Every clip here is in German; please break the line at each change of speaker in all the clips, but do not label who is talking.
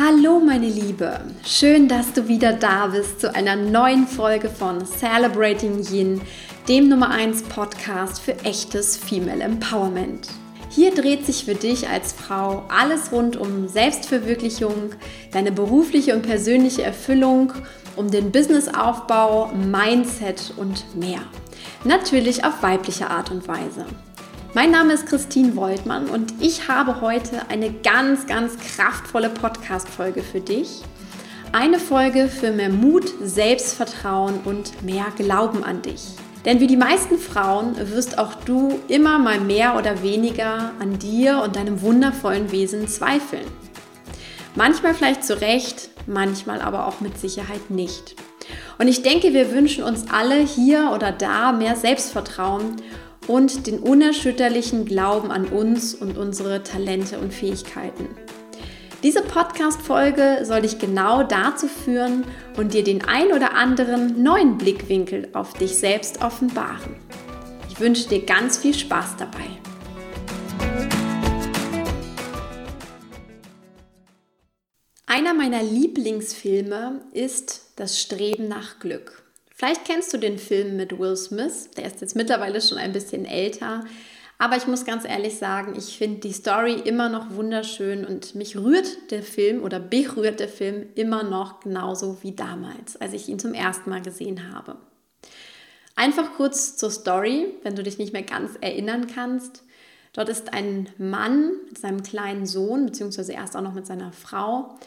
Hallo meine Liebe, schön, dass du wieder da bist zu einer neuen Folge von Celebrating Yin, dem Nummer 1 Podcast für echtes Female Empowerment. Hier dreht sich für dich als Frau alles rund um Selbstverwirklichung, deine berufliche und persönliche Erfüllung, um den Businessaufbau, Mindset und mehr. Natürlich auf weibliche Art und Weise. Mein Name ist Christine Woltmann und ich habe heute eine ganz, ganz kraftvolle Podcast-Folge für dich. Eine Folge für mehr Mut, Selbstvertrauen und mehr Glauben an dich. Denn wie die meisten Frauen wirst auch du immer mal mehr oder weniger an dir und deinem wundervollen Wesen zweifeln. Manchmal vielleicht zu Recht, manchmal aber auch mit Sicherheit nicht. Und ich denke, wir wünschen uns alle hier oder da mehr Selbstvertrauen und den unerschütterlichen Glauben an uns und unsere Talente und Fähigkeiten. Diese Podcast-Folge soll dich genau dazu führen und dir den ein oder anderen neuen Blickwinkel auf dich selbst offenbaren. Ich wünsche dir ganz viel Spaß dabei. Einer meiner Lieblingsfilme ist Das Streben nach Glück. Vielleicht kennst du den Film mit Will Smith, der ist jetzt mittlerweile schon ein bisschen älter. Aber ich muss ganz ehrlich sagen, ich finde die Story immer noch wunderschön und mich rührt der Film oder berührt der Film immer noch genauso wie damals, als ich ihn zum ersten Mal gesehen habe. Einfach kurz zur Story, wenn du dich nicht mehr ganz erinnern kannst. Dort ist ein Mann mit seinem kleinen Sohn, beziehungsweise erst auch noch mit seiner Frau.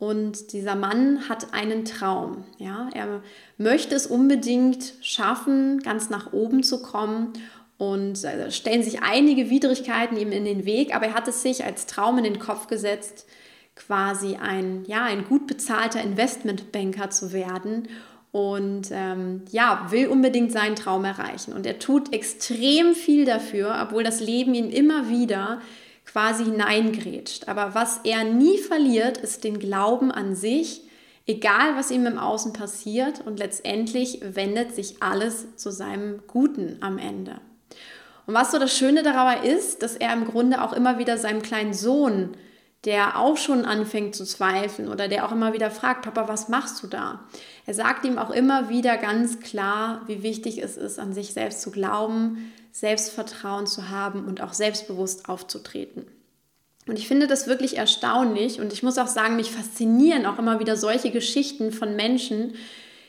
Und dieser Mann hat einen Traum. Ja? Er möchte es unbedingt schaffen, ganz nach oben zu kommen. Und äh, stellen sich einige Widrigkeiten ihm in den Weg, aber er hat es sich als Traum in den Kopf gesetzt, quasi ein, ja, ein gut bezahlter Investmentbanker zu werden und ähm, ja, will unbedingt seinen Traum erreichen. Und er tut extrem viel dafür, obwohl das Leben ihn immer wieder quasi hineingrätscht. Aber was er nie verliert, ist den Glauben an sich, egal was ihm im Außen passiert. Und letztendlich wendet sich alles zu seinem Guten am Ende. Und was so das Schöne dabei ist, dass er im Grunde auch immer wieder seinem kleinen Sohn, der auch schon anfängt zu zweifeln oder der auch immer wieder fragt, Papa, was machst du da? Er sagt ihm auch immer wieder ganz klar, wie wichtig es ist, an sich selbst zu glauben, Selbstvertrauen zu haben und auch selbstbewusst aufzutreten. Und ich finde das wirklich erstaunlich und ich muss auch sagen, mich faszinieren auch immer wieder solche Geschichten von Menschen,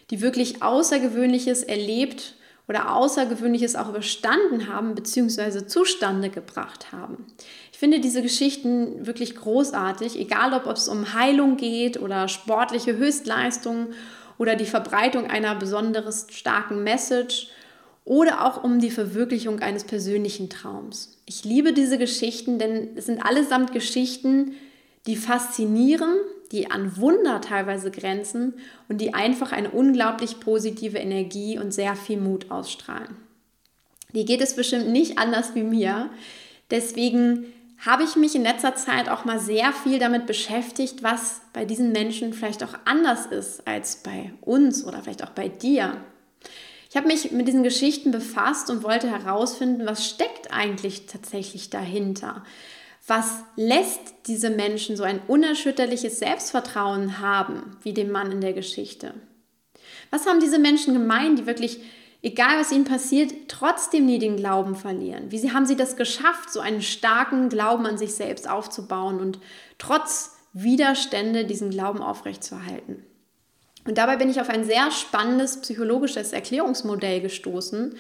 die wirklich Außergewöhnliches erlebt oder Außergewöhnliches auch überstanden haben bzw. zustande gebracht haben. Ich finde diese Geschichten wirklich großartig, egal ob es um Heilung geht oder sportliche Höchstleistungen oder die Verbreitung einer besonders starken Message oder auch um die Verwirklichung eines persönlichen Traums. Ich liebe diese Geschichten, denn es sind allesamt Geschichten, die faszinieren, die an Wunder teilweise grenzen und die einfach eine unglaublich positive Energie und sehr viel Mut ausstrahlen. Die geht es bestimmt nicht anders wie mir. Deswegen habe ich mich in letzter Zeit auch mal sehr viel damit beschäftigt, was bei diesen Menschen vielleicht auch anders ist als bei uns oder vielleicht auch bei dir. Ich habe mich mit diesen Geschichten befasst und wollte herausfinden, was steckt eigentlich tatsächlich dahinter. Was lässt diese Menschen so ein unerschütterliches Selbstvertrauen haben, wie dem Mann in der Geschichte? Was haben diese Menschen gemein, die wirklich, egal was ihnen passiert, trotzdem nie den Glauben verlieren? Wie haben sie das geschafft, so einen starken Glauben an sich selbst aufzubauen und trotz Widerstände diesen Glauben aufrechtzuerhalten? Und dabei bin ich auf ein sehr spannendes psychologisches Erklärungsmodell gestoßen,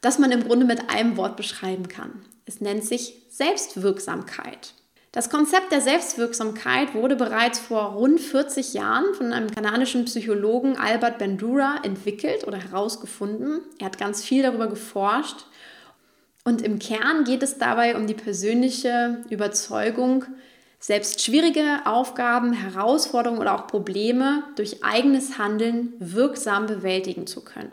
das man im Grunde mit einem Wort beschreiben kann. Es nennt sich Selbstwirksamkeit. Das Konzept der Selbstwirksamkeit wurde bereits vor rund 40 Jahren von einem kanadischen Psychologen Albert Bandura entwickelt oder herausgefunden. Er hat ganz viel darüber geforscht. Und im Kern geht es dabei um die persönliche Überzeugung, selbst schwierige Aufgaben, Herausforderungen oder auch Probleme durch eigenes Handeln wirksam bewältigen zu können.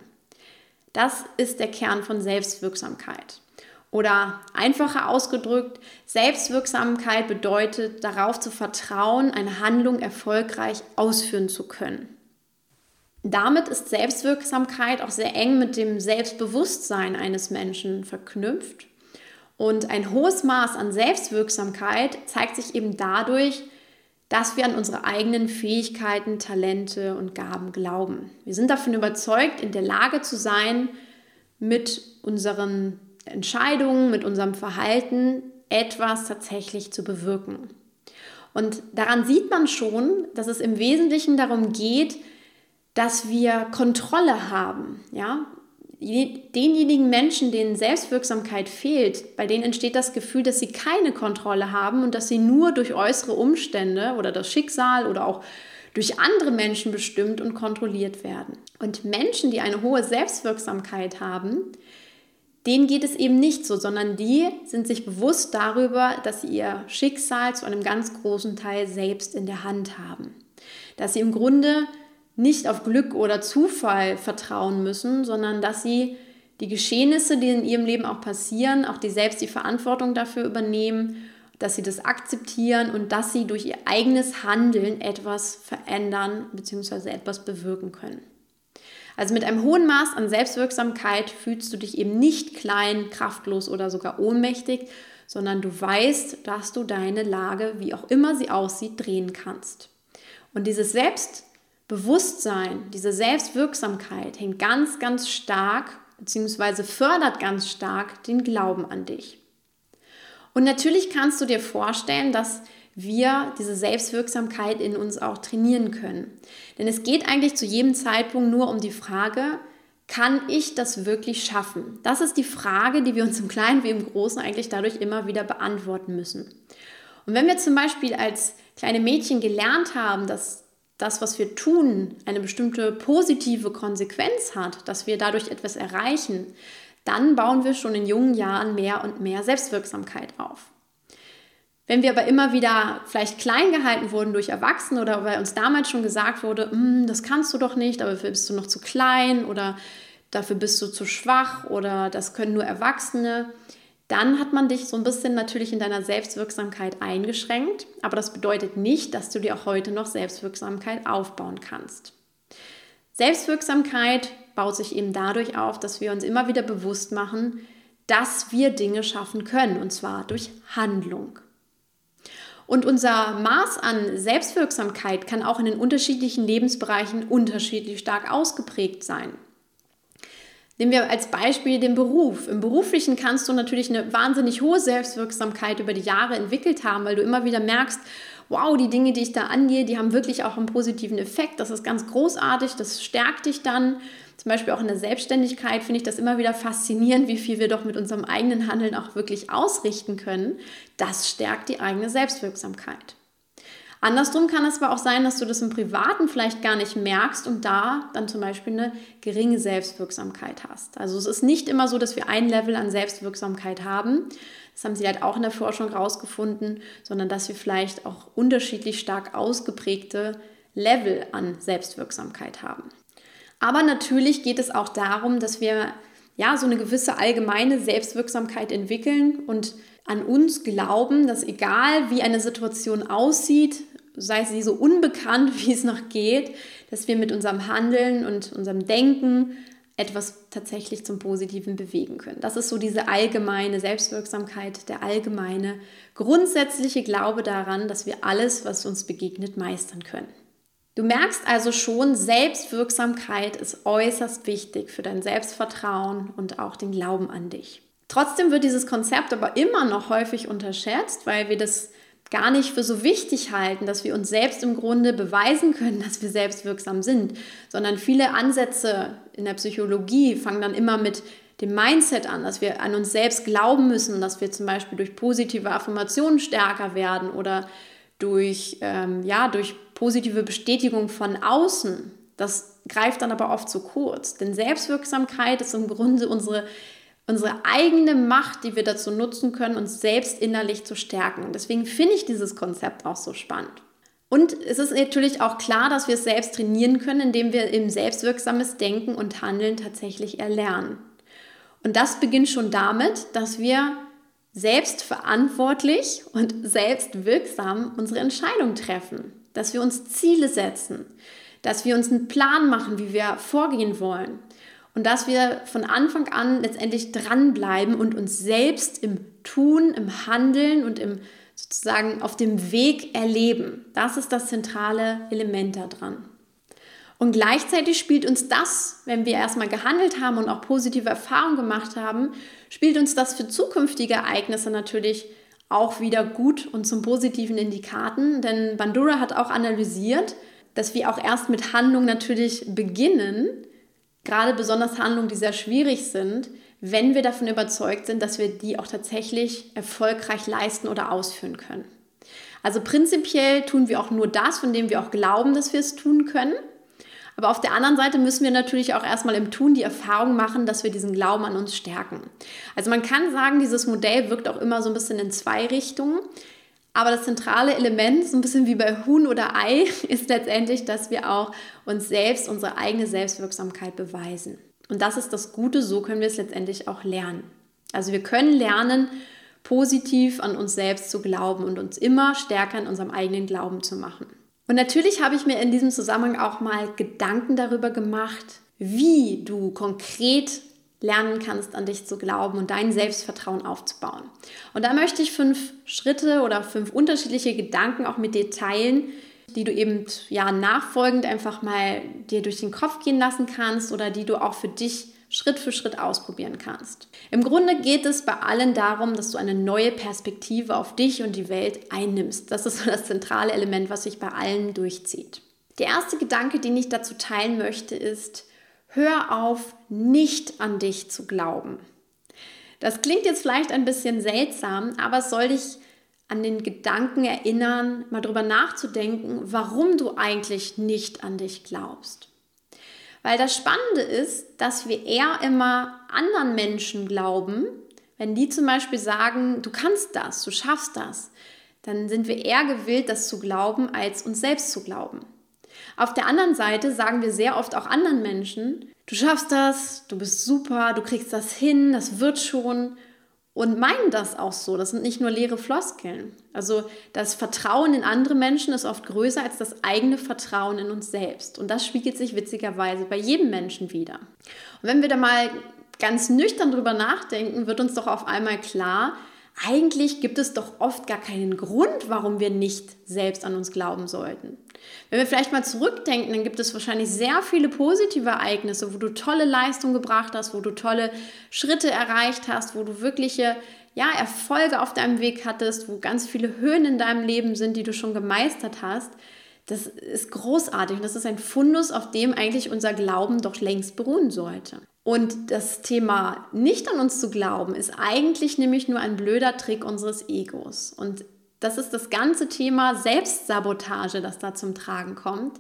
Das ist der Kern von Selbstwirksamkeit. Oder einfacher ausgedrückt, Selbstwirksamkeit bedeutet darauf zu vertrauen, eine Handlung erfolgreich ausführen zu können. Damit ist Selbstwirksamkeit auch sehr eng mit dem Selbstbewusstsein eines Menschen verknüpft und ein hohes Maß an Selbstwirksamkeit zeigt sich eben dadurch, dass wir an unsere eigenen Fähigkeiten, Talente und Gaben glauben. Wir sind davon überzeugt, in der Lage zu sein, mit unseren Entscheidungen, mit unserem Verhalten etwas tatsächlich zu bewirken. Und daran sieht man schon, dass es im Wesentlichen darum geht, dass wir Kontrolle haben. Ja? Denjenigen Menschen, denen Selbstwirksamkeit fehlt, bei denen entsteht das Gefühl, dass sie keine Kontrolle haben und dass sie nur durch äußere Umstände oder das Schicksal oder auch durch andere Menschen bestimmt und kontrolliert werden. Und Menschen, die eine hohe Selbstwirksamkeit haben, denen geht es eben nicht so, sondern die sind sich bewusst darüber, dass sie ihr Schicksal zu einem ganz großen Teil selbst in der Hand haben. Dass sie im Grunde nicht auf Glück oder Zufall vertrauen müssen, sondern dass sie die Geschehnisse, die in ihrem Leben auch passieren, auch die selbst die Verantwortung dafür übernehmen, dass sie das akzeptieren und dass sie durch ihr eigenes Handeln etwas verändern bzw. etwas bewirken können. Also mit einem hohen Maß an Selbstwirksamkeit fühlst du dich eben nicht klein, kraftlos oder sogar ohnmächtig, sondern du weißt, dass du deine Lage, wie auch immer sie aussieht, drehen kannst. Und dieses Selbst Bewusstsein, diese Selbstwirksamkeit hängt ganz, ganz stark bzw. fördert ganz stark den Glauben an dich. Und natürlich kannst du dir vorstellen, dass wir diese Selbstwirksamkeit in uns auch trainieren können. Denn es geht eigentlich zu jedem Zeitpunkt nur um die Frage, kann ich das wirklich schaffen? Das ist die Frage, die wir uns im Kleinen wie im Großen eigentlich dadurch immer wieder beantworten müssen. Und wenn wir zum Beispiel als kleine Mädchen gelernt haben, dass das, was wir tun, eine bestimmte positive Konsequenz hat, dass wir dadurch etwas erreichen, dann bauen wir schon in jungen Jahren mehr und mehr Selbstwirksamkeit auf. Wenn wir aber immer wieder vielleicht klein gehalten wurden durch Erwachsene oder weil uns damals schon gesagt wurde, hm, das kannst du doch nicht, dafür bist du noch zu klein oder dafür bist du zu schwach oder das können nur Erwachsene, dann hat man dich so ein bisschen natürlich in deiner Selbstwirksamkeit eingeschränkt, aber das bedeutet nicht, dass du dir auch heute noch Selbstwirksamkeit aufbauen kannst. Selbstwirksamkeit baut sich eben dadurch auf, dass wir uns immer wieder bewusst machen, dass wir Dinge schaffen können, und zwar durch Handlung. Und unser Maß an Selbstwirksamkeit kann auch in den unterschiedlichen Lebensbereichen unterschiedlich stark ausgeprägt sein. Nehmen wir als Beispiel den Beruf. Im Beruflichen kannst du natürlich eine wahnsinnig hohe Selbstwirksamkeit über die Jahre entwickelt haben, weil du immer wieder merkst, wow, die Dinge, die ich da angehe, die haben wirklich auch einen positiven Effekt. Das ist ganz großartig, das stärkt dich dann. Zum Beispiel auch in der Selbstständigkeit finde ich das immer wieder faszinierend, wie viel wir doch mit unserem eigenen Handeln auch wirklich ausrichten können. Das stärkt die eigene Selbstwirksamkeit. Andersrum kann es aber auch sein, dass du das im Privaten vielleicht gar nicht merkst und da dann zum Beispiel eine geringe Selbstwirksamkeit hast. Also es ist nicht immer so, dass wir ein Level an Selbstwirksamkeit haben. Das haben sie halt auch in der Forschung rausgefunden, sondern dass wir vielleicht auch unterschiedlich stark ausgeprägte Level an Selbstwirksamkeit haben. Aber natürlich geht es auch darum, dass wir ja so eine gewisse allgemeine Selbstwirksamkeit entwickeln und an uns glauben, dass egal wie eine Situation aussieht, sei sie so unbekannt, wie es noch geht, dass wir mit unserem Handeln und unserem Denken etwas tatsächlich zum Positiven bewegen können. Das ist so diese allgemeine Selbstwirksamkeit, der allgemeine grundsätzliche Glaube daran, dass wir alles, was uns begegnet, meistern können. Du merkst also schon, Selbstwirksamkeit ist äußerst wichtig für dein Selbstvertrauen und auch den Glauben an dich. Trotzdem wird dieses Konzept aber immer noch häufig unterschätzt, weil wir das gar nicht für so wichtig halten, dass wir uns selbst im Grunde beweisen können, dass wir selbstwirksam sind, sondern viele Ansätze in der Psychologie fangen dann immer mit dem Mindset an, dass wir an uns selbst glauben müssen, dass wir zum Beispiel durch positive Affirmationen stärker werden oder durch, ähm, ja, durch positive Bestätigung von außen. Das greift dann aber oft zu kurz, denn Selbstwirksamkeit ist im Grunde unsere unsere eigene Macht, die wir dazu nutzen können, uns selbst innerlich zu stärken. Deswegen finde ich dieses Konzept auch so spannend. Und es ist natürlich auch klar, dass wir es selbst trainieren können, indem wir im selbstwirksames Denken und Handeln tatsächlich erlernen. Und das beginnt schon damit, dass wir selbstverantwortlich und selbstwirksam unsere Entscheidung treffen, dass wir uns Ziele setzen, dass wir uns einen Plan machen, wie wir vorgehen wollen, und dass wir von Anfang an letztendlich dranbleiben und uns selbst im Tun, im Handeln und im sozusagen auf dem Weg erleben. Das ist das zentrale Element daran. Und gleichzeitig spielt uns das, wenn wir erstmal gehandelt haben und auch positive Erfahrungen gemacht haben, spielt uns das für zukünftige Ereignisse natürlich auch wieder gut und zum Positiven in die Karten. Denn Bandura hat auch analysiert, dass wir auch erst mit Handlungen natürlich beginnen, gerade besonders Handlungen, die sehr schwierig sind, wenn wir davon überzeugt sind, dass wir die auch tatsächlich erfolgreich leisten oder ausführen können. Also prinzipiell tun wir auch nur das, von dem wir auch glauben, dass wir es tun können. Aber auf der anderen Seite müssen wir natürlich auch erstmal im Tun die Erfahrung machen, dass wir diesen Glauben an uns stärken. Also man kann sagen, dieses Modell wirkt auch immer so ein bisschen in zwei Richtungen. Aber das zentrale Element, so ein bisschen wie bei Huhn oder Ei, ist letztendlich, dass wir auch uns selbst, unsere eigene Selbstwirksamkeit beweisen. Und das ist das Gute, so können wir es letztendlich auch lernen. Also wir können lernen, positiv an uns selbst zu glauben und uns immer stärker in unserem eigenen Glauben zu machen. Und natürlich habe ich mir in diesem Zusammenhang auch mal Gedanken darüber gemacht, wie du konkret lernen kannst, an dich zu glauben und dein Selbstvertrauen aufzubauen. Und da möchte ich fünf Schritte oder fünf unterschiedliche Gedanken auch mit dir teilen, die du eben ja nachfolgend einfach mal dir durch den Kopf gehen lassen kannst oder die du auch für dich Schritt für Schritt ausprobieren kannst. Im Grunde geht es bei allen darum, dass du eine neue Perspektive auf dich und die Welt einnimmst. Das ist so das zentrale Element, was sich bei allen durchzieht. Der erste Gedanke, den ich dazu teilen möchte, ist, hör auf, nicht an dich zu glauben. Das klingt jetzt vielleicht ein bisschen seltsam, aber es soll dich an den Gedanken erinnern, mal drüber nachzudenken, warum du eigentlich nicht an dich glaubst. Weil das Spannende ist, dass wir eher immer anderen Menschen glauben, wenn die zum Beispiel sagen, du kannst das, du schaffst das, dann sind wir eher gewillt, das zu glauben, als uns selbst zu glauben. Auf der anderen Seite sagen wir sehr oft auch anderen Menschen, du schaffst das, du bist super, du kriegst das hin, das wird schon und meinen das auch so. Das sind nicht nur leere Floskeln. Also das Vertrauen in andere Menschen ist oft größer als das eigene Vertrauen in uns selbst. Und das spiegelt sich witzigerweise bei jedem Menschen wieder. Und wenn wir da mal ganz nüchtern drüber nachdenken, wird uns doch auf einmal klar, eigentlich gibt es doch oft gar keinen Grund, warum wir nicht selbst an uns glauben sollten. Wenn wir vielleicht mal zurückdenken, dann gibt es wahrscheinlich sehr viele positive Ereignisse, wo du tolle Leistung gebracht hast, wo du tolle Schritte erreicht hast, wo du wirkliche ja, Erfolge auf deinem Weg hattest, wo ganz viele Höhen in deinem Leben sind, die du schon gemeistert hast. Das ist großartig und das ist ein Fundus, auf dem eigentlich unser Glauben doch längst beruhen sollte. Und das Thema nicht an uns zu glauben, ist eigentlich nämlich nur ein blöder Trick unseres Egos. Und das ist das ganze Thema Selbstsabotage, das da zum Tragen kommt.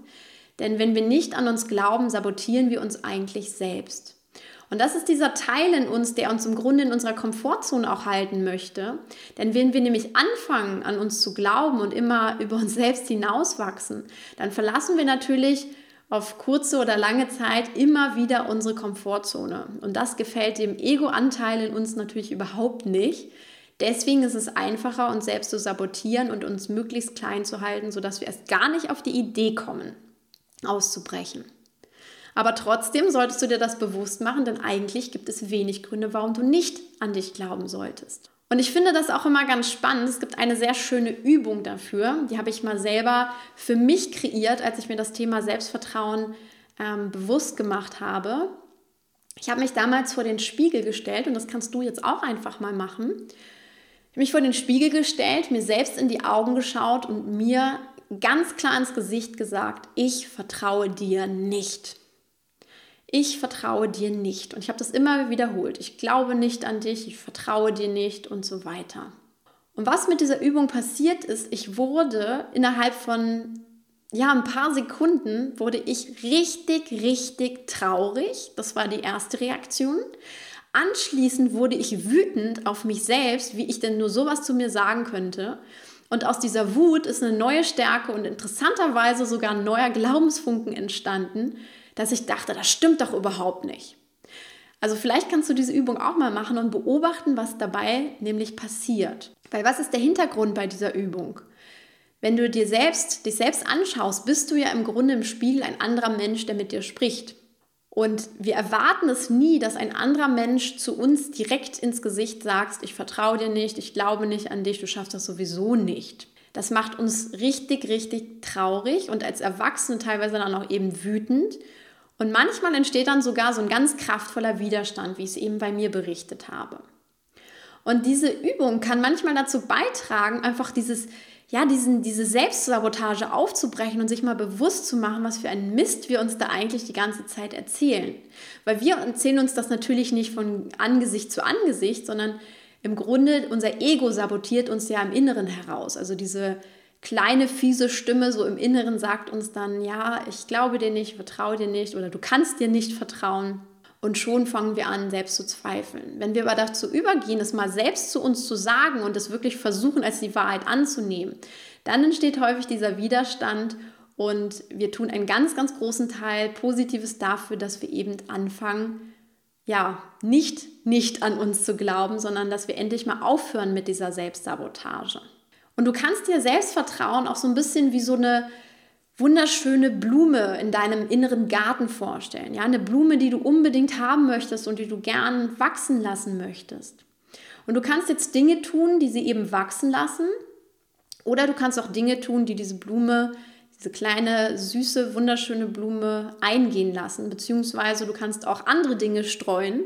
Denn wenn wir nicht an uns glauben, sabotieren wir uns eigentlich selbst. Und das ist dieser Teil in uns, der uns im Grunde in unserer Komfortzone auch halten möchte. Denn wenn wir nämlich anfangen, an uns zu glauben und immer über uns selbst hinauswachsen, dann verlassen wir natürlich auf kurze oder lange Zeit immer wieder unsere Komfortzone. Und das gefällt dem Ego-Anteil in uns natürlich überhaupt nicht. Deswegen ist es einfacher, uns selbst zu sabotieren und uns möglichst klein zu halten, sodass wir erst gar nicht auf die Idee kommen, auszubrechen. Aber trotzdem solltest du dir das bewusst machen, denn eigentlich gibt es wenig Gründe, warum du nicht an dich glauben solltest. Und ich finde das auch immer ganz spannend. Es gibt eine sehr schöne Übung dafür. Die habe ich mal selber für mich kreiert, als ich mir das Thema Selbstvertrauen ähm, bewusst gemacht habe. Ich habe mich damals vor den Spiegel gestellt und das kannst du jetzt auch einfach mal machen. Ich habe mich vor den Spiegel gestellt, mir selbst in die Augen geschaut und mir ganz klar ins Gesicht gesagt, ich vertraue dir nicht ich vertraue dir nicht. Und ich habe das immer wiederholt. Ich glaube nicht an dich, ich vertraue dir nicht und so weiter. Und was mit dieser Übung passiert ist, ich wurde innerhalb von ja, ein paar Sekunden wurde ich richtig, richtig traurig. Das war die erste Reaktion. Anschließend wurde ich wütend auf mich selbst, wie ich denn nur sowas zu mir sagen könnte. Und aus dieser Wut ist eine neue Stärke und interessanterweise sogar ein neuer Glaubensfunken entstanden, dass ich dachte, das stimmt doch überhaupt nicht. Also vielleicht kannst du diese Übung auch mal machen und beobachten, was dabei nämlich passiert. Weil was ist der Hintergrund bei dieser Übung? Wenn du dir selbst, dich selbst anschaust, bist du ja im Grunde im Spiegel ein anderer Mensch, der mit dir spricht. Und wir erwarten es nie, dass ein anderer Mensch zu uns direkt ins Gesicht sagt, ich vertraue dir nicht, ich glaube nicht an dich, du schaffst das sowieso nicht. Das macht uns richtig, richtig traurig und als Erwachsene teilweise dann auch eben wütend. Und manchmal entsteht dann sogar so ein ganz kraftvoller Widerstand, wie ich es eben bei mir berichtet habe. Und diese Übung kann manchmal dazu beitragen, einfach dieses ja, diesen, diese Selbstsabotage aufzubrechen und sich mal bewusst zu machen, was für einen Mist wir uns da eigentlich die ganze Zeit erzählen. Weil wir erzählen uns das natürlich nicht von Angesicht zu Angesicht, sondern im Grunde unser Ego sabotiert uns ja im Inneren heraus. Also diese kleine fiese Stimme so im Inneren sagt uns dann, ja, ich glaube dir nicht, vertraue dir nicht oder du kannst dir nicht vertrauen. Und schon fangen wir an, selbst zu zweifeln. Wenn wir aber dazu übergehen, es mal selbst zu uns zu sagen und es wirklich versuchen, als die Wahrheit anzunehmen, dann entsteht häufig dieser Widerstand und wir tun einen ganz, ganz großen Teil Positives dafür, dass wir eben anfangen, ja, nicht nicht an uns zu glauben, sondern dass wir endlich mal aufhören mit dieser Selbstsabotage. Und du kannst dir Selbstvertrauen auch so ein bisschen wie so eine wunderschöne Blume in deinem inneren Garten vorstellen. Ja, eine Blume, die du unbedingt haben möchtest und die du gern wachsen lassen möchtest. Und du kannst jetzt Dinge tun, die sie eben wachsen lassen. Oder du kannst auch Dinge tun, die diese Blume, diese kleine, süße, wunderschöne Blume eingehen lassen. Beziehungsweise du kannst auch andere Dinge streuen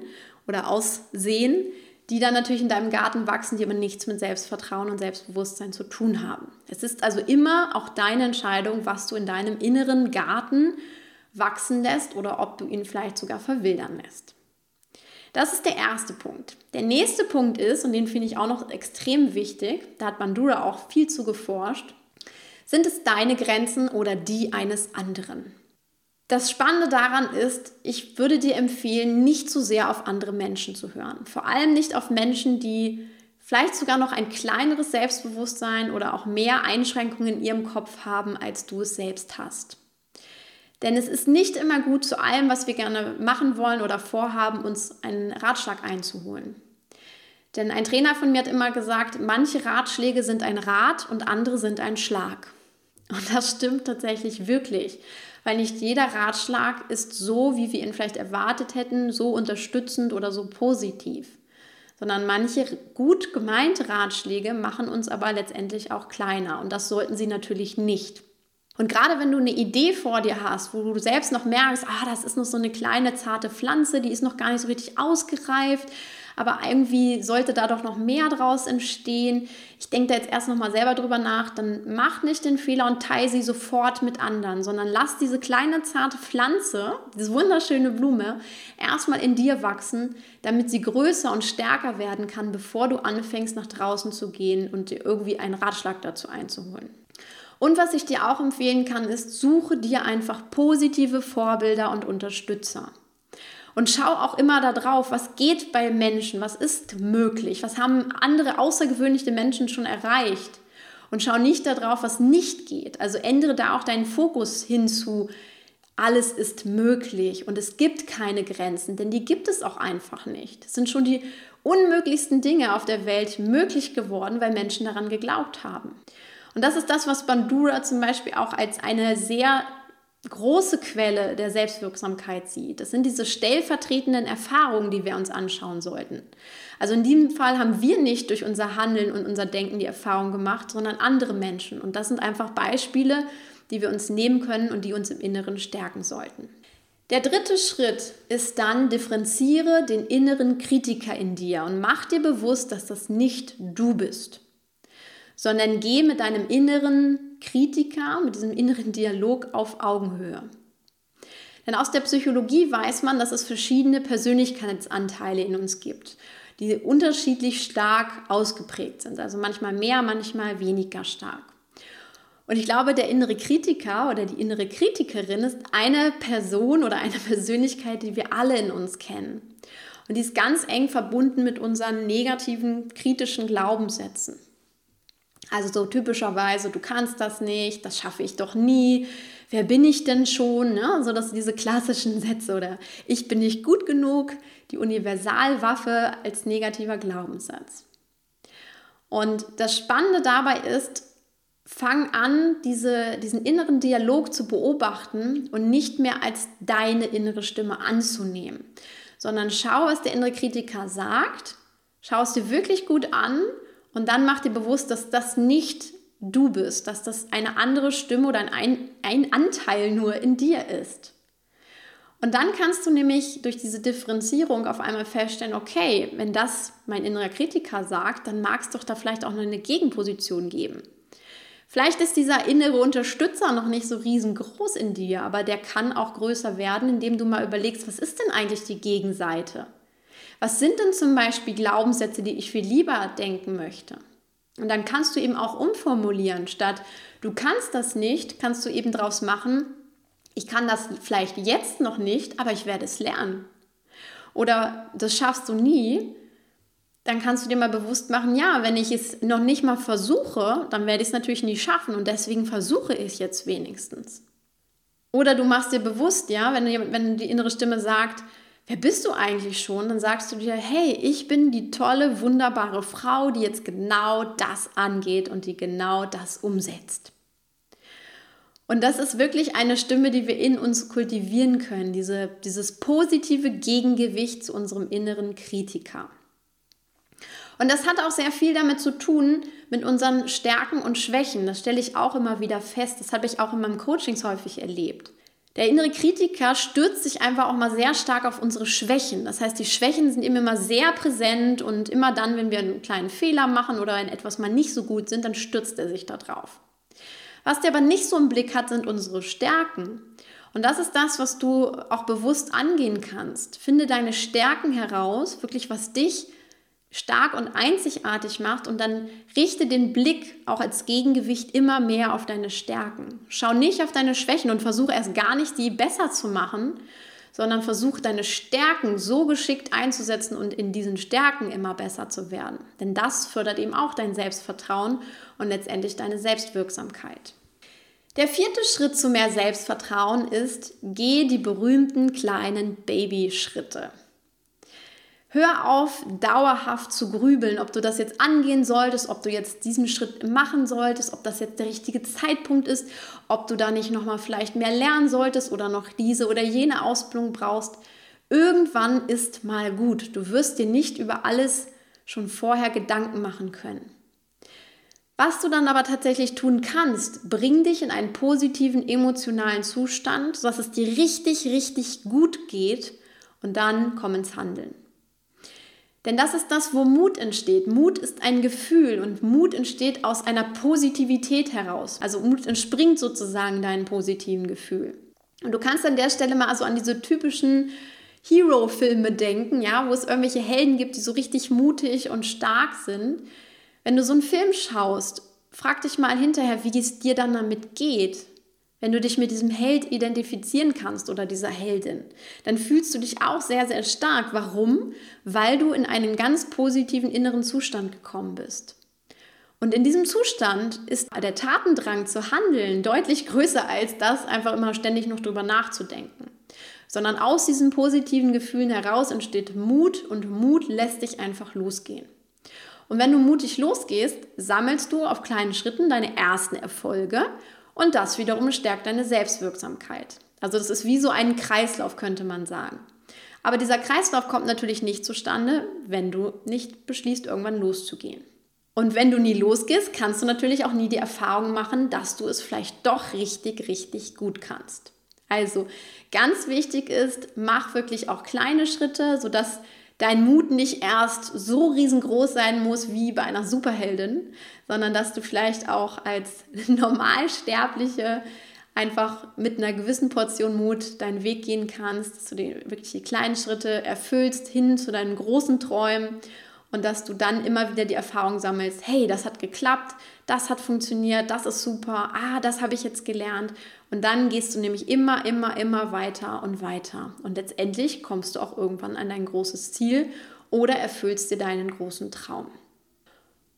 oder aussehen, die dann natürlich in deinem Garten wachsen, die aber nichts mit Selbstvertrauen und Selbstbewusstsein zu tun haben. Es ist also immer auch deine Entscheidung, was du in deinem inneren Garten wachsen lässt oder ob du ihn vielleicht sogar verwildern lässt. Das ist der erste Punkt. Der nächste Punkt ist, und den finde ich auch noch extrem wichtig, da hat Bandura auch viel zu geforscht, sind es deine Grenzen oder die eines anderen? Das Spannende daran ist, ich würde dir empfehlen, nicht zu sehr auf andere Menschen zu hören. Vor allem nicht auf Menschen, die vielleicht sogar noch ein kleineres Selbstbewusstsein oder auch mehr Einschränkungen in ihrem Kopf haben, als du es selbst hast. Denn es ist nicht immer gut, zu allem, was wir gerne machen wollen oder vorhaben, uns einen Ratschlag einzuholen. Denn ein Trainer von mir hat immer gesagt, manche Ratschläge sind ein Rat und andere sind ein Schlag. Und das stimmt tatsächlich wirklich weil nicht jeder Ratschlag ist so, wie wir ihn vielleicht erwartet hätten, so unterstützend oder so positiv. Sondern manche gut gemeinte Ratschläge machen uns aber letztendlich auch kleiner und das sollten sie natürlich nicht. Und gerade wenn du eine Idee vor dir hast, wo du selbst noch merkst, ah, das ist noch so eine kleine zarte Pflanze, die ist noch gar nicht so richtig ausgereift, aber irgendwie sollte da doch noch mehr draus entstehen. Ich denke da jetzt erst noch mal selber drüber nach, dann mach nicht den Fehler und teile sie sofort mit anderen, sondern lass diese kleine zarte Pflanze, diese wunderschöne Blume, erstmal in dir wachsen, damit sie größer und stärker werden kann, bevor du anfängst nach draußen zu gehen und dir irgendwie einen Ratschlag dazu einzuholen. Und was ich dir auch empfehlen kann, ist, suche dir einfach positive Vorbilder und Unterstützer. Und schau auch immer da drauf, was geht bei Menschen, was ist möglich, was haben andere außergewöhnliche Menschen schon erreicht. Und schau nicht darauf, was nicht geht. Also ändere da auch deinen Fokus hinzu. Alles ist möglich und es gibt keine Grenzen, denn die gibt es auch einfach nicht. Es sind schon die unmöglichsten Dinge auf der Welt möglich geworden, weil Menschen daran geglaubt haben. Und das ist das, was Bandura zum Beispiel auch als eine sehr große Quelle der Selbstwirksamkeit sieht. Das sind diese stellvertretenden Erfahrungen, die wir uns anschauen sollten. Also in diesem Fall haben wir nicht durch unser Handeln und unser Denken die Erfahrung gemacht, sondern andere Menschen. Und das sind einfach Beispiele, die wir uns nehmen können und die uns im Inneren stärken sollten. Der dritte Schritt ist dann, differenziere den inneren Kritiker in dir und mach dir bewusst, dass das nicht du bist, sondern geh mit deinem inneren Kritiker, mit diesem inneren Dialog auf Augenhöhe. Denn aus der Psychologie weiß man, dass es verschiedene Persönlichkeitsanteile in uns gibt, die unterschiedlich stark ausgeprägt sind. Also manchmal mehr, manchmal weniger stark. Und ich glaube, der innere Kritiker oder die innere Kritikerin ist eine Person oder eine Persönlichkeit, die wir alle in uns kennen. Und die ist ganz eng verbunden mit unseren negativen, kritischen Glaubenssätzen. Also so typischerweise, du kannst das nicht, das schaffe ich doch nie, wer bin ich denn schon? Ne? So dass diese klassischen Sätze oder ich bin nicht gut genug, die Universalwaffe als negativer Glaubenssatz. Und das Spannende dabei ist, fang an, diese, diesen inneren Dialog zu beobachten und nicht mehr als deine innere Stimme anzunehmen, sondern schau, was der innere Kritiker sagt, schau es dir wirklich gut an und dann mach dir bewusst, dass das nicht du bist, dass das eine andere Stimme oder ein, ein Anteil nur in dir ist. Und dann kannst du nämlich durch diese Differenzierung auf einmal feststellen, okay, wenn das mein innerer Kritiker sagt, dann mag es doch da vielleicht auch noch eine Gegenposition geben. Vielleicht ist dieser innere Unterstützer noch nicht so riesengroß in dir, aber der kann auch größer werden, indem du mal überlegst, was ist denn eigentlich die Gegenseite? Was sind denn zum Beispiel Glaubenssätze, die ich viel lieber denken möchte? Und dann kannst du eben auch umformulieren, statt du kannst das nicht, kannst du eben daraus machen, ich kann das vielleicht jetzt noch nicht, aber ich werde es lernen. Oder das schaffst du nie, dann kannst du dir mal bewusst machen, ja, wenn ich es noch nicht mal versuche, dann werde ich es natürlich nie schaffen und deswegen versuche ich es jetzt wenigstens. Oder du machst dir bewusst, ja, wenn, wenn die innere Stimme sagt, wer bist du eigentlich schon? Dann sagst du dir, hey, ich bin die tolle, wunderbare Frau, die jetzt genau das angeht und die genau das umsetzt. Und das ist wirklich eine Stimme, die wir in uns kultivieren können, diese, dieses positive Gegengewicht zu unserem inneren Kritiker. Und das hat auch sehr viel damit zu tun, mit unseren Stärken und Schwächen. Das stelle ich auch immer wieder fest. Das habe ich auch in meinem Coachings häufig erlebt. Der innere Kritiker stürzt sich einfach auch mal sehr stark auf unsere Schwächen. Das heißt, die Schwächen sind ihm immer sehr präsent und immer dann, wenn wir einen kleinen Fehler machen oder in etwas mal nicht so gut sind, dann stürzt er sich da drauf. Was der aber nicht so im Blick hat, sind unsere Stärken. Und das ist das, was du auch bewusst angehen kannst. Finde deine Stärken heraus, wirklich was dich stark und einzigartig macht und dann richte den Blick auch als Gegengewicht immer mehr auf deine Stärken. Schau nicht auf deine Schwächen und versuche erst gar nicht, die besser zu machen, sondern versuch deine Stärken so geschickt einzusetzen und in diesen Stärken immer besser zu werden. Denn das fördert eben auch dein Selbstvertrauen und letztendlich deine Selbstwirksamkeit. Der vierte Schritt zu mehr Selbstvertrauen ist, geh die berühmten kleinen Babyschritte. Hör auf, dauerhaft zu grübeln, ob du das jetzt angehen solltest, ob du jetzt diesen Schritt machen solltest, ob das jetzt der richtige Zeitpunkt ist, ob du da nicht nochmal vielleicht mehr lernen solltest oder noch diese oder jene Ausbildung brauchst. Irgendwann ist mal gut. Du wirst dir nicht über alles schon vorher Gedanken machen können. Was du dann aber tatsächlich tun kannst, bring dich in einen positiven emotionalen Zustand, sodass es dir richtig, richtig gut geht und dann komm ins Handeln. Denn das ist das, wo Mut entsteht. Mut ist ein Gefühl und Mut entsteht aus einer Positivität heraus. Also Mut entspringt sozusagen deinem positiven Gefühl. Und du kannst an der Stelle mal also an diese typischen Hero-Filme denken, ja, wo es irgendwelche Helden gibt, die so richtig mutig und stark sind. Wenn du so einen Film schaust, frag dich mal hinterher, wie es dir dann damit geht wenn du dich mit diesem Held identifizieren kannst oder dieser Heldin, dann fühlst du dich auch sehr, sehr stark. Warum? Weil du in einen ganz positiven inneren Zustand gekommen bist. Und in diesem Zustand ist der Tatendrang zu handeln deutlich größer als das, einfach immer ständig noch drüber nachzudenken. Sondern aus diesen positiven Gefühlen heraus entsteht Mut und Mut lässt dich einfach losgehen. Und wenn du mutig losgehst, sammelst du auf kleinen Schritten deine ersten Erfolge und das wiederum stärkt deine Selbstwirksamkeit. Also das ist wie so ein Kreislauf, könnte man sagen. Aber dieser Kreislauf kommt natürlich nicht zustande, wenn du nicht beschließt, irgendwann loszugehen. Und wenn du nie losgehst, kannst du natürlich auch nie die Erfahrung machen, dass du es vielleicht doch richtig, richtig gut kannst. Also ganz wichtig ist, mach wirklich auch kleine Schritte, sodass dein Mut nicht erst so riesengroß sein muss wie bei einer Superheldin, sondern dass du vielleicht auch als Normalsterbliche einfach mit einer gewissen Portion Mut deinen Weg gehen kannst, dass du die, wirklich die kleinen Schritte erfüllst hin zu deinen großen Träumen und dass du dann immer wieder die Erfahrung sammelst, hey, das hat geklappt, das hat funktioniert, das ist super, ah, das habe ich jetzt gelernt. Und dann gehst du nämlich immer, immer, immer weiter und weiter. Und letztendlich kommst du auch irgendwann an dein großes Ziel oder erfüllst dir deinen großen Traum.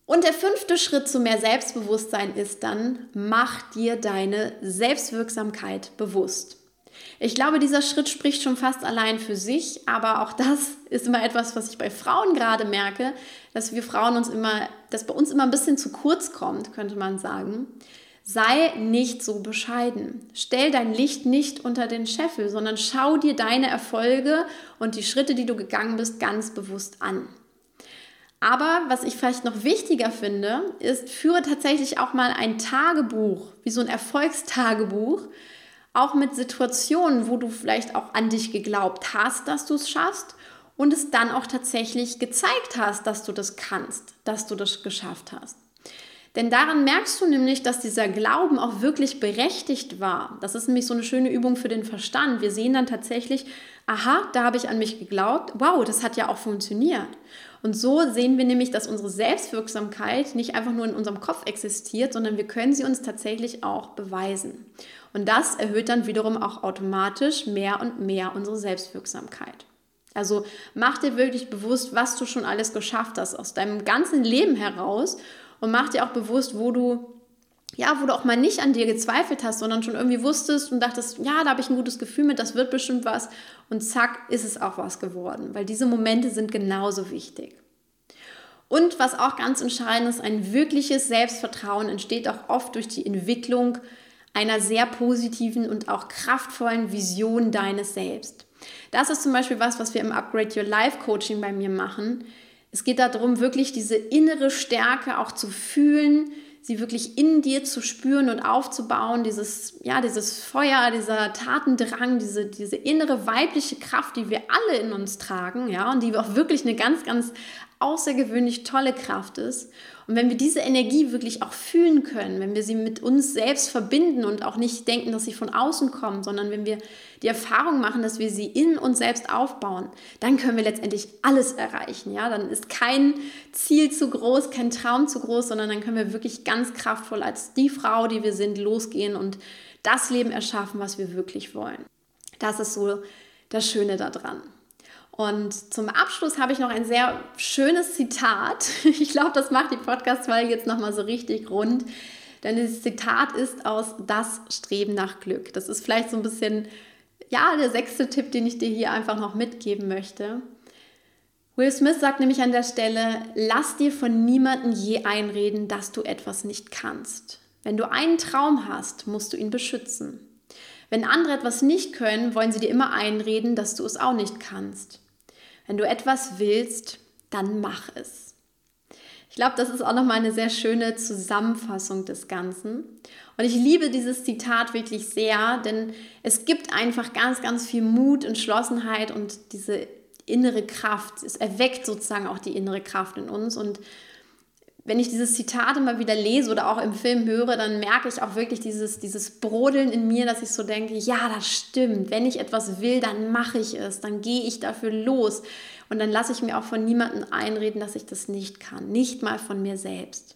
Und der fünfte Schritt zu mehr Selbstbewusstsein ist dann, mach dir deine Selbstwirksamkeit bewusst. Ich glaube, dieser Schritt spricht schon fast allein für sich, aber auch das ist immer etwas, was ich bei Frauen gerade merke, dass wir Frauen uns immer, dass bei uns immer ein bisschen zu kurz kommt, könnte man sagen. Sei nicht so bescheiden. Stell dein Licht nicht unter den Scheffel, sondern schau dir deine Erfolge und die Schritte, die du gegangen bist, ganz bewusst an. Aber was ich vielleicht noch wichtiger finde, ist, führe tatsächlich auch mal ein Tagebuch, wie so ein Erfolgstagebuch, auch mit Situationen, wo du vielleicht auch an dich geglaubt hast, dass du es schaffst und es dann auch tatsächlich gezeigt hast, dass du das kannst, dass du das geschafft hast. Denn daran merkst du nämlich, dass dieser Glauben auch wirklich berechtigt war. Das ist nämlich so eine schöne Übung für den Verstand. Wir sehen dann tatsächlich, aha, da habe ich an mich geglaubt, wow, das hat ja auch funktioniert. Und so sehen wir nämlich, dass unsere Selbstwirksamkeit nicht einfach nur in unserem Kopf existiert, sondern wir können sie uns tatsächlich auch beweisen. Und das erhöht dann wiederum auch automatisch mehr und mehr unsere Selbstwirksamkeit. Also mach dir wirklich bewusst, was du schon alles geschafft hast aus deinem ganzen Leben heraus und mach dir auch bewusst, wo du ja, wo du auch mal nicht an dir gezweifelt hast, sondern schon irgendwie wusstest und dachtest, ja, da habe ich ein gutes Gefühl mit, das wird bestimmt was und zack, ist es auch was geworden, weil diese Momente sind genauso wichtig. Und was auch ganz entscheidend ist, ein wirkliches Selbstvertrauen entsteht auch oft durch die Entwicklung einer sehr positiven und auch kraftvollen Vision deines Selbst. Das ist zum Beispiel was, was wir im Upgrade Your Life Coaching bei mir machen. Es geht darum, wirklich diese innere Stärke auch zu fühlen, sie wirklich in dir zu spüren und aufzubauen, dieses, ja, dieses Feuer, dieser Tatendrang, diese, diese innere weibliche Kraft, die wir alle in uns tragen, ja, und die auch wirklich eine ganz, ganz außergewöhnlich tolle Kraft ist. Und wenn wir diese Energie wirklich auch fühlen können, wenn wir sie mit uns selbst verbinden und auch nicht denken, dass sie von außen kommen, sondern wenn wir die Erfahrung machen, dass wir sie in uns selbst aufbauen, dann können wir letztendlich alles erreichen. Ja? Dann ist kein Ziel zu groß, kein Traum zu groß, sondern dann können wir wirklich ganz kraftvoll als die Frau, die wir sind, losgehen und das Leben erschaffen, was wir wirklich wollen. Das ist so das Schöne daran. Und zum Abschluss habe ich noch ein sehr schönes Zitat. Ich glaube, das macht die Podcast-Folge jetzt nochmal so richtig rund. Denn dieses Zitat ist aus Das Streben nach Glück. Das ist vielleicht so ein bisschen, ja, der sechste Tipp, den ich dir hier einfach noch mitgeben möchte. Will Smith sagt nämlich an der Stelle, lass dir von niemandem je einreden, dass du etwas nicht kannst. Wenn du einen Traum hast, musst du ihn beschützen. Wenn andere etwas nicht können, wollen sie dir immer einreden, dass du es auch nicht kannst. Wenn du etwas willst, dann mach es. Ich glaube, das ist auch nochmal eine sehr schöne Zusammenfassung des Ganzen. Und ich liebe dieses Zitat wirklich sehr, denn es gibt einfach ganz, ganz viel Mut, Entschlossenheit und diese innere Kraft. Es erweckt sozusagen auch die innere Kraft in uns. Und wenn ich dieses Zitat immer wieder lese oder auch im Film höre, dann merke ich auch wirklich dieses, dieses Brodeln in mir, dass ich so denke, ja, das stimmt. Wenn ich etwas will, dann mache ich es, dann gehe ich dafür los. Und dann lasse ich mir auch von niemandem einreden, dass ich das nicht kann, nicht mal von mir selbst.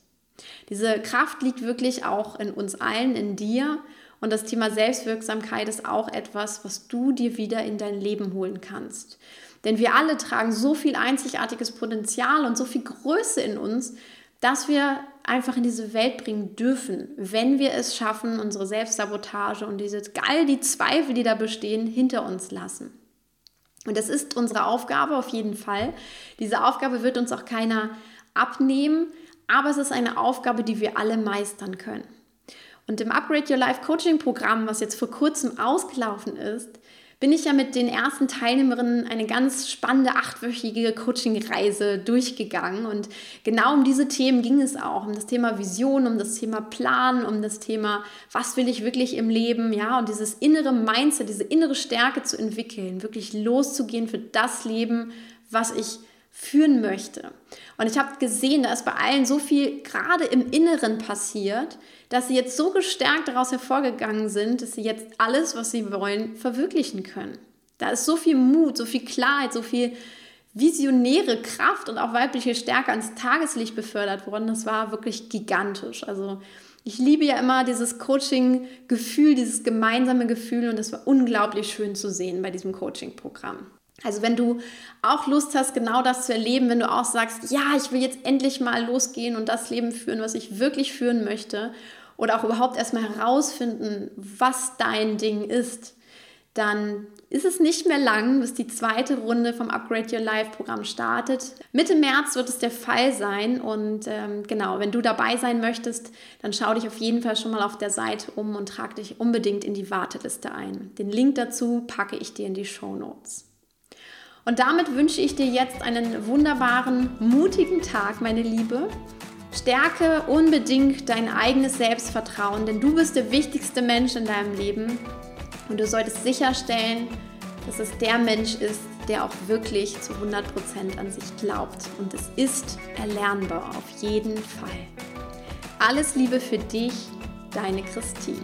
Diese Kraft liegt wirklich auch in uns allen, in dir. Und das Thema Selbstwirksamkeit ist auch etwas, was du dir wieder in dein Leben holen kannst. Denn wir alle tragen so viel einzigartiges Potenzial und so viel Größe in uns, dass wir einfach in diese Welt bringen dürfen, wenn wir es schaffen, unsere Selbstsabotage und diese all die Zweifel, die da bestehen, hinter uns lassen. Und das ist unsere Aufgabe auf jeden Fall. Diese Aufgabe wird uns auch keiner abnehmen, aber es ist eine Aufgabe, die wir alle meistern können. Und im Upgrade Your Life Coaching Programm, was jetzt vor kurzem ausgelaufen ist, bin ich ja mit den ersten Teilnehmerinnen eine ganz spannende achtwöchige Coaching-Reise durchgegangen. Und genau um diese Themen ging es auch, um das Thema Vision, um das Thema Plan, um das Thema, was will ich wirklich im Leben, ja, und dieses innere Mindset, diese innere Stärke zu entwickeln, wirklich loszugehen für das Leben, was ich führen möchte. Und ich habe gesehen, da ist bei allen so viel gerade im Inneren passiert, dass sie jetzt so gestärkt daraus hervorgegangen sind, dass sie jetzt alles, was sie wollen, verwirklichen können. Da ist so viel Mut, so viel Klarheit, so viel visionäre Kraft und auch weibliche Stärke ans Tageslicht befördert worden. Das war wirklich gigantisch. Also ich liebe ja immer dieses Coaching-Gefühl, dieses gemeinsame Gefühl und das war unglaublich schön zu sehen bei diesem Coaching-Programm. Also wenn du auch Lust hast, genau das zu erleben, wenn du auch sagst, ja, ich will jetzt endlich mal losgehen und das Leben führen, was ich wirklich führen möchte, oder auch überhaupt erstmal herausfinden, was dein Ding ist, dann ist es nicht mehr lang, bis die zweite Runde vom Upgrade Your Life Programm startet. Mitte März wird es der Fall sein und ähm, genau, wenn du dabei sein möchtest, dann schau dich auf jeden Fall schon mal auf der Seite um und trag dich unbedingt in die Warteliste ein. Den Link dazu packe ich dir in die Show Notes. Und damit wünsche ich dir jetzt einen wunderbaren, mutigen Tag, meine Liebe. Stärke unbedingt dein eigenes Selbstvertrauen, denn du bist der wichtigste Mensch in deinem Leben und du solltest sicherstellen, dass es der Mensch ist, der auch wirklich zu 100% an sich glaubt. Und es ist erlernbar, auf jeden Fall. Alles Liebe für dich, deine Christine.